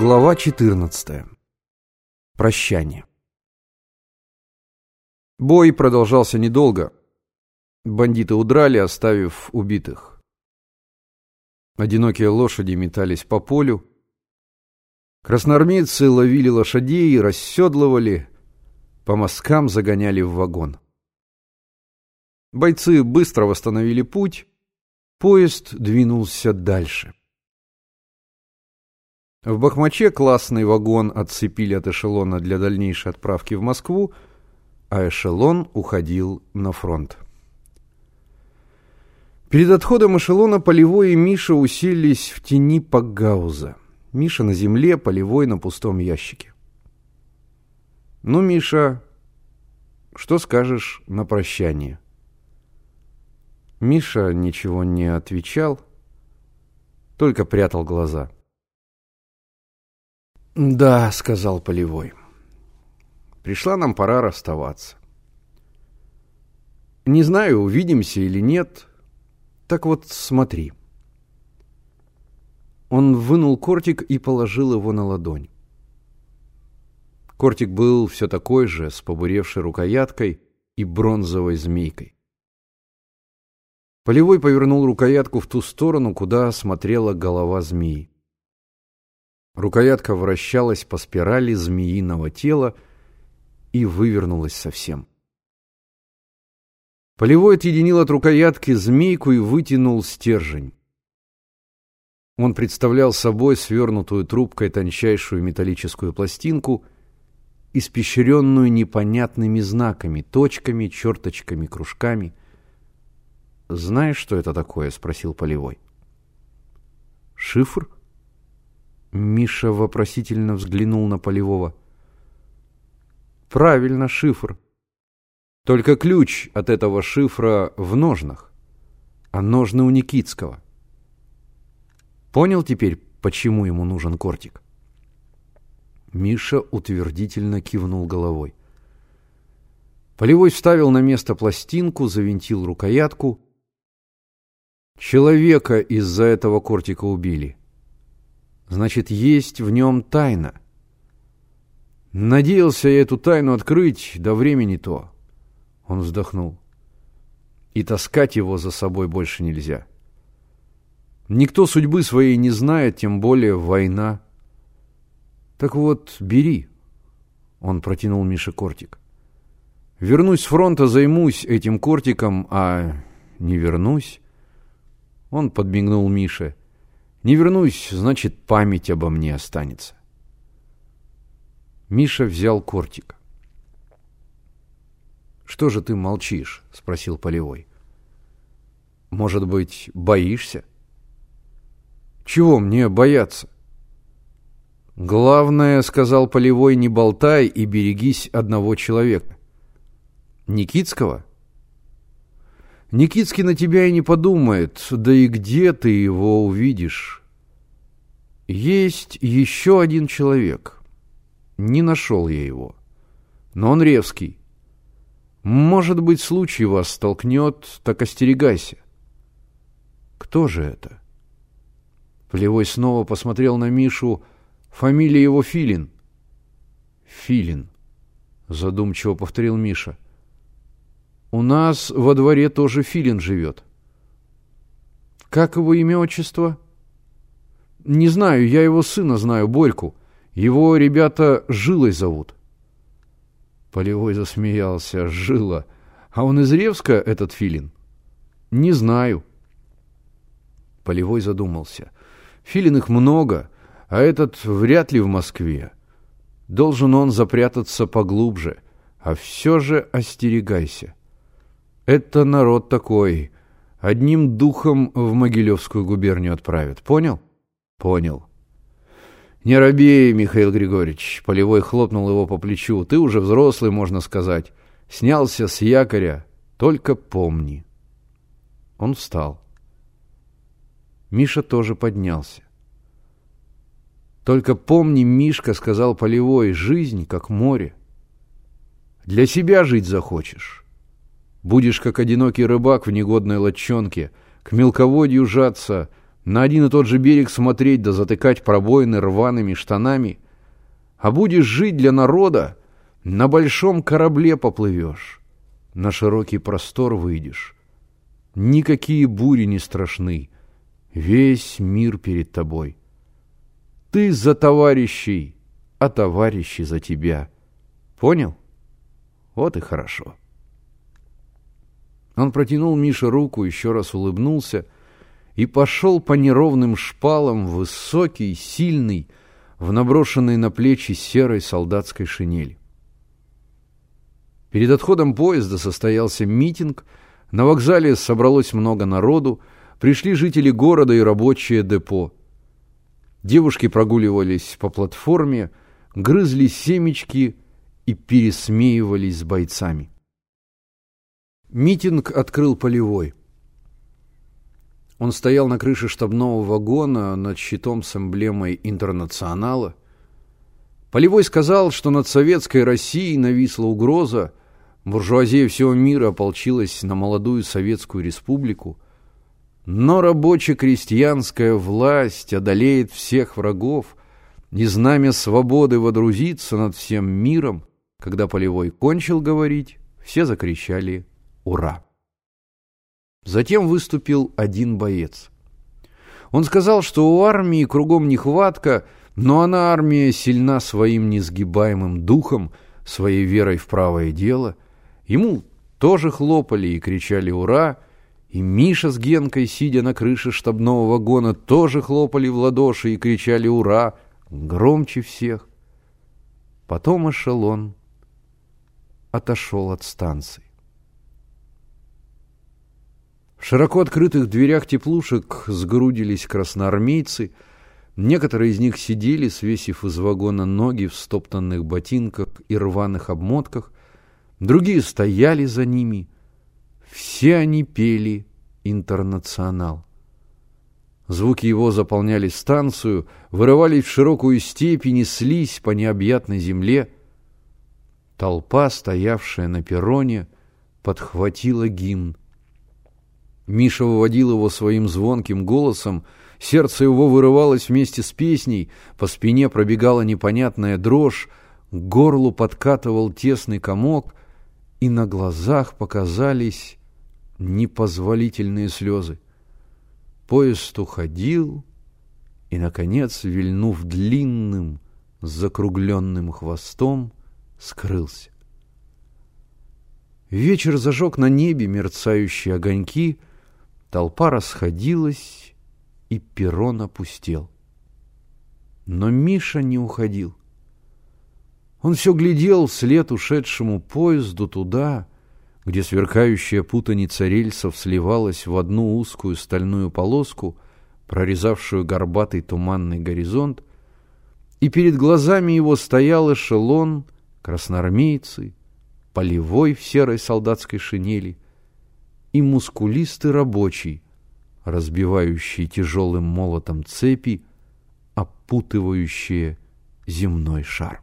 Глава 14. Прощание. Бой продолжался недолго. Бандиты удрали, оставив убитых. Одинокие лошади метались по полю. Красноармейцы ловили лошадей, расседлывали, по мазкам загоняли в вагон. Бойцы быстро восстановили путь, поезд двинулся дальше. В Бахмаче классный вагон отцепили от эшелона для дальнейшей отправки в Москву, а эшелон уходил на фронт. Перед отходом эшелона Полевой и Миша уселись в тени Пагауза. Миша на земле, Полевой на пустом ящике. «Ну, Миша, что скажешь на прощание?» Миша ничего не отвечал, только прятал глаза. «Да», — сказал Полевой. «Пришла нам пора расставаться. Не знаю, увидимся или нет. Так вот, смотри». Он вынул кортик и положил его на ладонь. Кортик был все такой же, с побуревшей рукояткой и бронзовой змейкой. Полевой повернул рукоятку в ту сторону, куда смотрела голова змеи. Рукоятка вращалась по спирали змеиного тела и вывернулась совсем. Полевой отъединил от рукоятки змейку и вытянул стержень. Он представлял собой свернутую трубкой тончайшую металлическую пластинку, испещренную непонятными знаками, точками, черточками, кружками. «Знаешь, что это такое?» — спросил Полевой. «Шифр?» Миша вопросительно взглянул на Полевого. Правильно, шифр. Только ключ от этого шифра в ножнах, а ножны у Никитского. Понял теперь, почему ему нужен кортик? Миша утвердительно кивнул головой. Полевой вставил на место пластинку, завинтил рукоятку. Человека из-за этого кортика убили. Значит, есть в нем тайна. Надеялся я эту тайну открыть, до времени то. Он вздохнул. И таскать его за собой больше нельзя. Никто судьбы своей не знает, тем более война. Так вот, бери. Он протянул Мише кортик. Вернусь с фронта, займусь этим кортиком, а не вернусь. Он подмигнул Мише. Не вернусь, значит, память обо мне останется. Миша взял кортик. «Что же ты молчишь?» — спросил Полевой. «Может быть, боишься?» «Чего мне бояться?» «Главное, — сказал Полевой, — не болтай и берегись одного человека». «Никитского?» Никитский на тебя и не подумает, да и где ты его увидишь? Есть еще один человек. Не нашел я его. Но он Ревский. Может быть, случай вас столкнет, так остерегайся. Кто же это? Полевой снова посмотрел на Мишу. Фамилия его Филин. Филин, задумчиво повторил Миша. — у нас во дворе тоже Филин живет. Как его имя отчество? Не знаю, я его сына знаю, Борьку. Его ребята Жилой зовут. Полевой засмеялся. Жила. А он из Ревска, этот Филин? Не знаю. Полевой задумался. Филин их много, а этот вряд ли в Москве. Должен он запрятаться поглубже. А все же остерегайся. Это народ такой. Одним духом в Могилевскую губернию отправят. Понял? Понял. Не робей, Михаил Григорьевич. Полевой хлопнул его по плечу. Ты уже взрослый, можно сказать. Снялся с якоря. Только помни. Он встал. Миша тоже поднялся. Только помни, Мишка, сказал Полевой, жизнь как море. Для себя жить захочешь. Будешь, как одинокий рыбак в негодной лодчонке, к мелководью жаться, на один и тот же берег смотреть да затыкать пробоины рваными штанами, а будешь жить для народа, на большом корабле поплывешь, на широкий простор выйдешь. Никакие бури не страшны, весь мир перед тобой. Ты за товарищей, а товарищи за тебя. Понял? Вот и хорошо. Он протянул Мише руку, еще раз улыбнулся и пошел по неровным шпалам, высокий, сильный, в наброшенной на плечи серой солдатской шинели. Перед отходом поезда состоялся митинг, на вокзале собралось много народу, пришли жители города и рабочие депо. Девушки прогуливались по платформе, грызли семечки и пересмеивались с бойцами. Митинг открыл полевой. Он стоял на крыше штабного вагона над щитом с эмблемой «Интернационала». Полевой сказал, что над советской Россией нависла угроза, буржуазия всего мира ополчилась на молодую советскую республику, но рабоче-крестьянская власть одолеет всех врагов, и знамя свободы водрузится над всем миром. Когда Полевой кончил говорить, все закричали «Ура!». Затем выступил один боец. Он сказал, что у армии кругом нехватка, но она, армия, сильна своим несгибаемым духом, своей верой в правое дело. Ему тоже хлопали и кричали «Ура!», и Миша с Генкой, сидя на крыше штабного вагона, тоже хлопали в ладоши и кричали «Ура!» громче всех. Потом эшелон отошел от станции. В широко открытых дверях теплушек сгрудились красноармейцы. Некоторые из них сидели, свесив из вагона ноги в стоптанных ботинках и рваных обмотках. Другие стояли за ними. Все они пели «Интернационал». Звуки его заполняли станцию, вырывались в широкую степь и неслись по необъятной земле. Толпа, стоявшая на перроне, подхватила гимн. Миша выводил его своим звонким голосом, сердце его вырывалось вместе с песней, по спине пробегала непонятная дрожь, к горлу подкатывал тесный комок, и на глазах показались непозволительные слезы. Поезд уходил, и, наконец, вильнув длинным, закругленным хвостом, скрылся. Вечер зажег на небе мерцающие огоньки — Толпа расходилась, и перрон опустел. Но Миша не уходил. Он все глядел вслед ушедшему поезду туда, где сверкающая путаница рельсов сливалась в одну узкую стальную полоску, прорезавшую горбатый туманный горизонт, и перед глазами его стоял эшелон, красноармейцы, полевой в серой солдатской шинели — и мускулистый рабочий, разбивающий тяжелым молотом цепи, опутывающие земной шар.